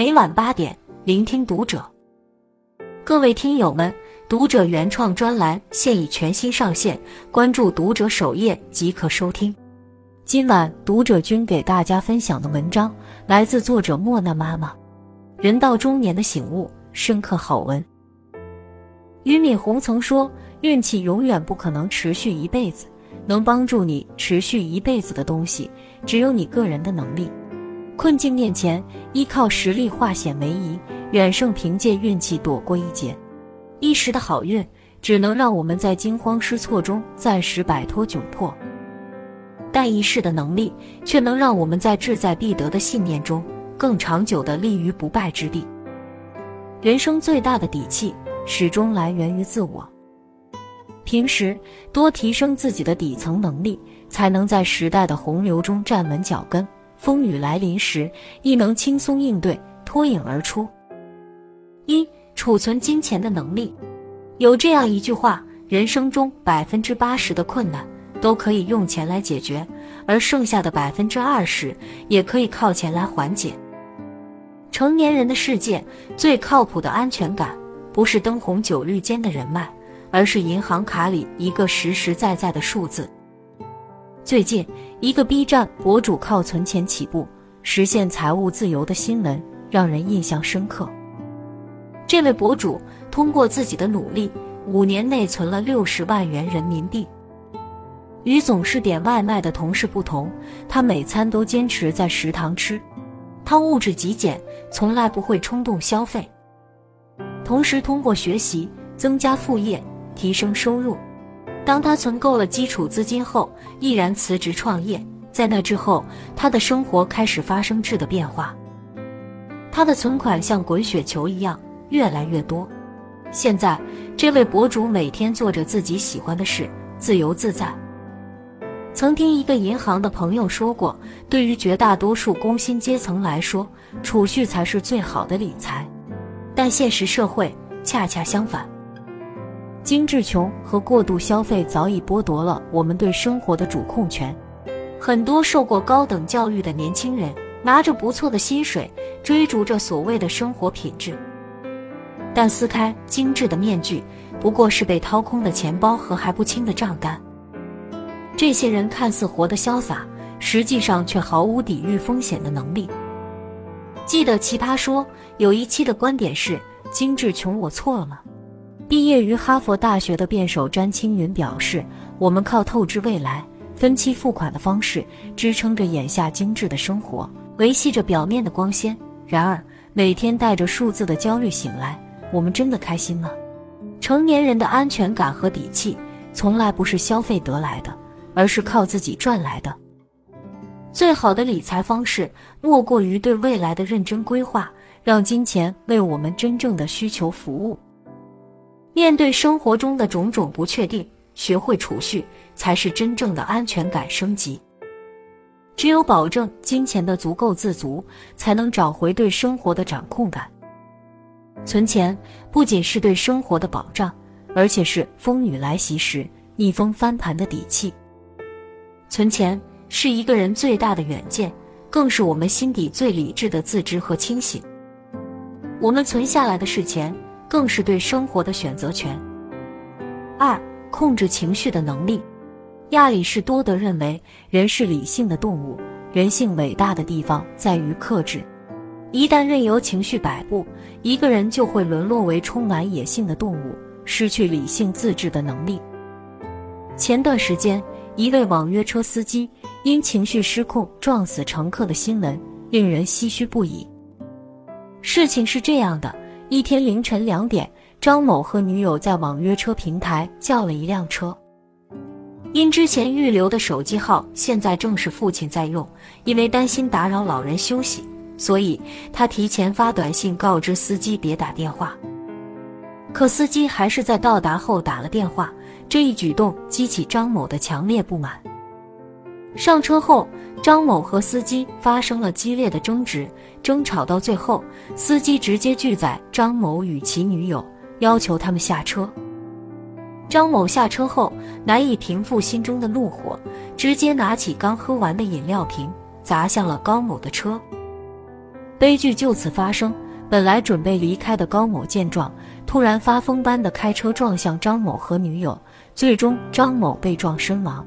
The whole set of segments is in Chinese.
每晚八点，聆听读者。各位听友们，读者原创专栏现已全新上线，关注读者首页即可收听。今晚读者君给大家分享的文章来自作者莫娜妈妈。人到中年的醒悟，深刻好文。俞敏洪曾说：“运气永远不可能持续一辈子，能帮助你持续一辈子的东西，只有你个人的能力。”困境面前，依靠实力化险为夷，远胜凭借运气躲过一劫。一时的好运，只能让我们在惊慌失措中暂时摆脱窘迫；但一世的能力，却能让我们在志在必得的信念中，更长久地立于不败之地。人生最大的底气，始终来源于自我。平时多提升自己的底层能力，才能在时代的洪流中站稳脚跟。风雨来临时，亦能轻松应对，脱颖而出。一、储存金钱的能力。有这样一句话：人生中百分之八十的困难都可以用钱来解决，而剩下的百分之二十也可以靠钱来缓解。成年人的世界，最靠谱的安全感，不是灯红酒绿间的人脉，而是银行卡里一个实实在在的数字。最近，一个 B 站博主靠存钱起步，实现财务自由的新闻让人印象深刻。这位博主通过自己的努力，五年内存了六十万元人民币。与总是点外卖的同事不同，他每餐都坚持在食堂吃。他物质极简，从来不会冲动消费。同时，通过学习增加副业，提升收入。当他存够了基础资金后，毅然辞职创业。在那之后，他的生活开始发生质的变化。他的存款像滚雪球一样越来越多。现在，这位博主每天做着自己喜欢的事，自由自在。曾听一个银行的朋友说过，对于绝大多数工薪阶层来说，储蓄才是最好的理财。但现实社会恰恰相反。精致穷和过度消费早已剥夺了我们对生活的主控权。很多受过高等教育的年轻人，拿着不错的薪水，追逐着所谓的生活品质，但撕开精致的面具，不过是被掏空的钱包和还不清的账单。这些人看似活得潇洒，实际上却毫无抵御风险的能力。记得《奇葩说》有一期的观点是：“精致穷，我错了吗？”毕业于哈佛大学的辩手詹青云表示：“我们靠透支未来、分期付款的方式支撑着眼下精致的生活，维系着表面的光鲜。然而，每天带着数字的焦虑醒来，我们真的开心吗？”成年人的安全感和底气，从来不是消费得来的，而是靠自己赚来的。最好的理财方式，莫过于对未来的认真规划，让金钱为我们真正的需求服务。面对生活中的种种不确定，学会储蓄才是真正的安全感升级。只有保证金钱的足够自足，才能找回对生活的掌控感。存钱不仅是对生活的保障，而且是风雨来袭时逆风翻盘的底气。存钱是一个人最大的远见，更是我们心底最理智的自知和清醒。我们存下来的是钱。更是对生活的选择权。二、控制情绪的能力。亚里士多德认为，人是理性的动物，人性伟大的地方在于克制。一旦任由情绪摆布，一个人就会沦落为充满野性的动物，失去理性自制的能力。前段时间，一位网约车司机因情绪失控撞死乘客的新闻，令人唏嘘不已。事情是这样的。一天凌晨两点，张某和女友在网约车平台叫了一辆车。因之前预留的手机号现在正是父亲在用，因为担心打扰老人休息，所以他提前发短信告知司机别打电话。可司机还是在到达后打了电话，这一举动激起张某的强烈不满。上车后，张某和司机发生了激烈的争执。争吵到最后，司机直接拒载张某与其女友，要求他们下车。张某下车后难以平复心中的怒火，直接拿起刚喝完的饮料瓶砸向了高某的车。悲剧就此发生。本来准备离开的高某见状，突然发疯般的开车撞向张某和女友，最终张某被撞身亡。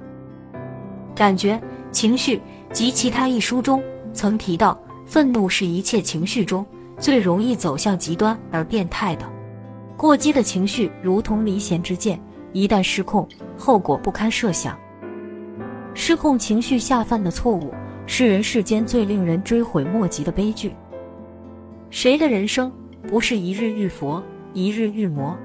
感觉、情绪及其他一书中曾提到，愤怒是一切情绪中最容易走向极端而变态的。过激的情绪如同离弦之箭，一旦失控，后果不堪设想。失控情绪下犯的错误，是人世间最令人追悔莫及的悲剧。谁的人生不是一日遇佛，一日遇魔？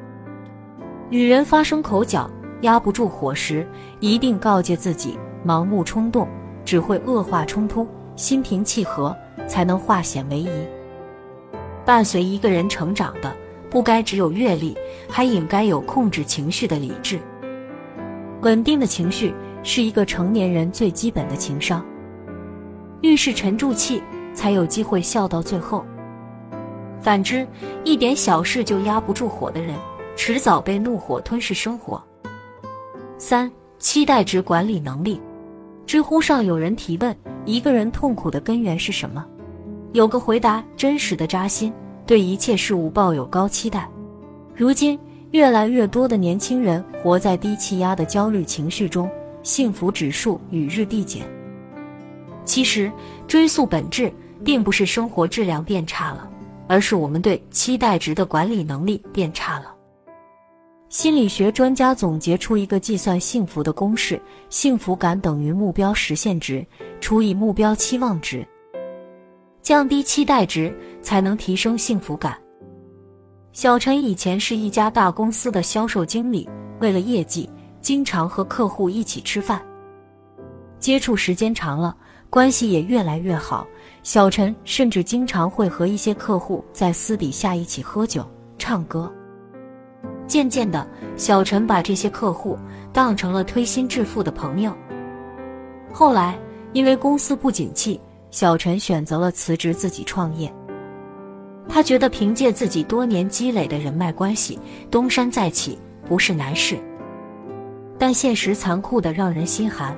女人发生口角，压不住火时，一定告诫自己：盲目冲动只会恶化冲突，心平气和才能化险为夷。伴随一个人成长的，不该只有阅历，还应该有控制情绪的理智。稳定的情绪是一个成年人最基本的情商。遇事沉住气，才有机会笑到最后。反之，一点小事就压不住火的人，迟早被怒火吞噬生活。三、期待值管理能力。知乎上有人提问：一个人痛苦的根源是什么？有个回答真实的扎心：对一切事物抱有高期待。如今，越来越多的年轻人活在低气压的焦虑情绪中，幸福指数与日递减。其实，追溯本质，并不是生活质量变差了。而是我们对期待值的管理能力变差了。心理学专家总结出一个计算幸福的公式：幸福感等于目标实现值除以目标期望值。降低期待值才能提升幸福感。小陈以前是一家大公司的销售经理，为了业绩，经常和客户一起吃饭，接触时间长了，关系也越来越好。小陈甚至经常会和一些客户在私底下一起喝酒、唱歌。渐渐的，小陈把这些客户当成了推心置腹的朋友。后来，因为公司不景气，小陈选择了辞职自己创业。他觉得凭借自己多年积累的人脉关系，东山再起不是难事。但现实残酷的让人心寒。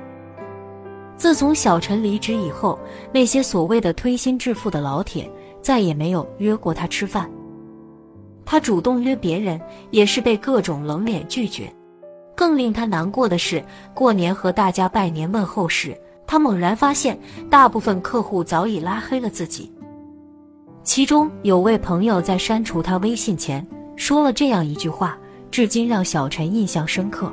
自从小陈离职以后，那些所谓的推心置腹的老铁再也没有约过他吃饭。他主动约别人，也是被各种冷脸拒绝。更令他难过的是，过年和大家拜年问候时，他猛然发现，大部分客户早已拉黑了自己。其中有位朋友在删除他微信前，说了这样一句话，至今让小陈印象深刻。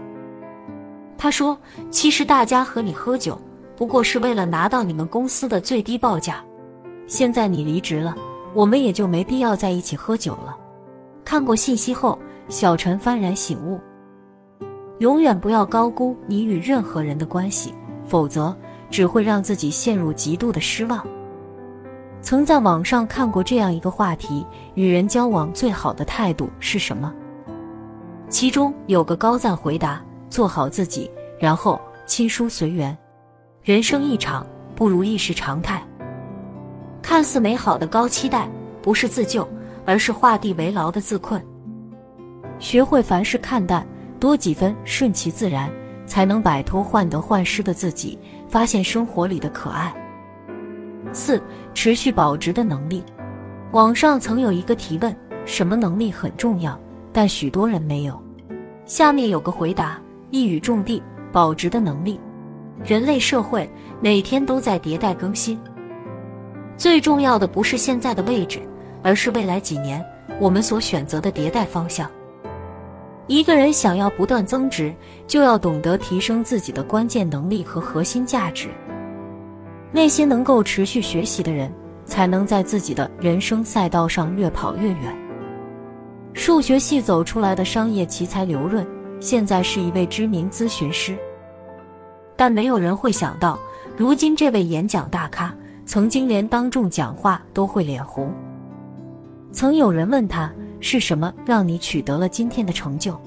他说：“其实大家和你喝酒。”不过是为了拿到你们公司的最低报价。现在你离职了，我们也就没必要在一起喝酒了。看过信息后，小陈幡然醒悟：永远不要高估你与任何人的关系，否则只会让自己陷入极度的失望。曾在网上看过这样一个话题：与人交往最好的态度是什么？其中有个高赞回答：做好自己，然后亲疏随缘。人生一场，不如意是常态。看似美好的高期待，不是自救，而是画地为牢的自困。学会凡事看淡，多几分顺其自然，才能摆脱患得患失的自己，发现生活里的可爱。四、持续保值的能力。网上曾有一个提问：什么能力很重要，但许多人没有？下面有个回答：一语中的，保值的能力。人类社会每天都在迭代更新，最重要的不是现在的位置，而是未来几年我们所选择的迭代方向。一个人想要不断增值，就要懂得提升自己的关键能力和核心价值。那些能够持续学习的人，才能在自己的人生赛道上越跑越远。数学系走出来的商业奇才刘润，现在是一位知名咨询师。但没有人会想到，如今这位演讲大咖，曾经连当众讲话都会脸红。曾有人问他是什么让你取得了今天的成就，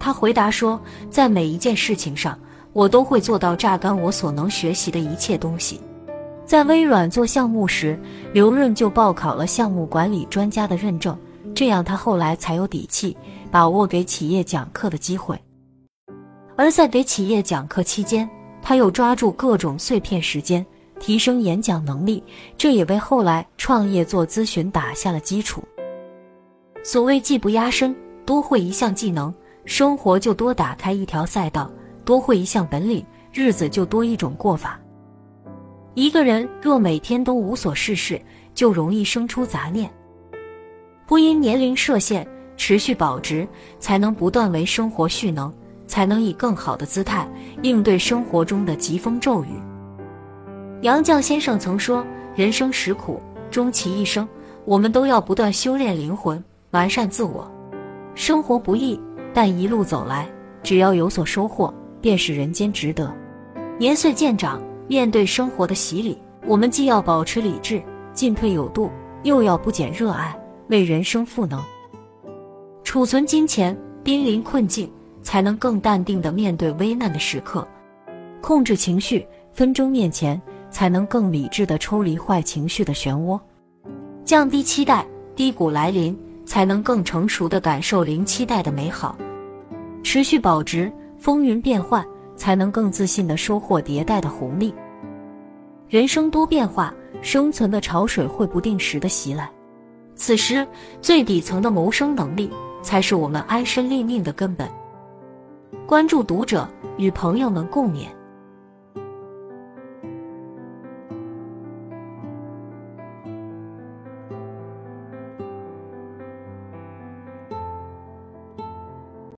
他回答说，在每一件事情上，我都会做到榨干我所能学习的一切东西。在微软做项目时，刘润就报考了项目管理专家的认证，这样他后来才有底气把握给企业讲课的机会。而在给企业讲课期间，他又抓住各种碎片时间，提升演讲能力，这也为后来创业做咨询打下了基础。所谓技不压身，多会一项技能，生活就多打开一条赛道；多会一项本领，日子就多一种过法。一个人若每天都无所事事，就容易生出杂念。不因年龄设限，持续保值，才能不断为生活蓄能，才能以更好的姿态应对生活中的疾风骤雨。杨绛先生曾说：“人生实苦，终其一生，我们都要不断修炼灵魂，完善自我。生活不易，但一路走来，只要有所收获，便是人间值得。”年岁渐长，面对生活的洗礼，我们既要保持理智，进退有度，又要不减热爱。为人生赋能，储存金钱，濒临困境，才能更淡定的面对危难的时刻；控制情绪，纷争面前，才能更理智的抽离坏情绪的漩涡；降低期待，低谷来临，才能更成熟的感受零期待的美好；持续保值，风云变幻，才能更自信的收获迭代的红利。人生多变化，生存的潮水会不定时的袭来。此时，最底层的谋生能力才是我们安身立命的根本。关注读者，与朋友们共勉。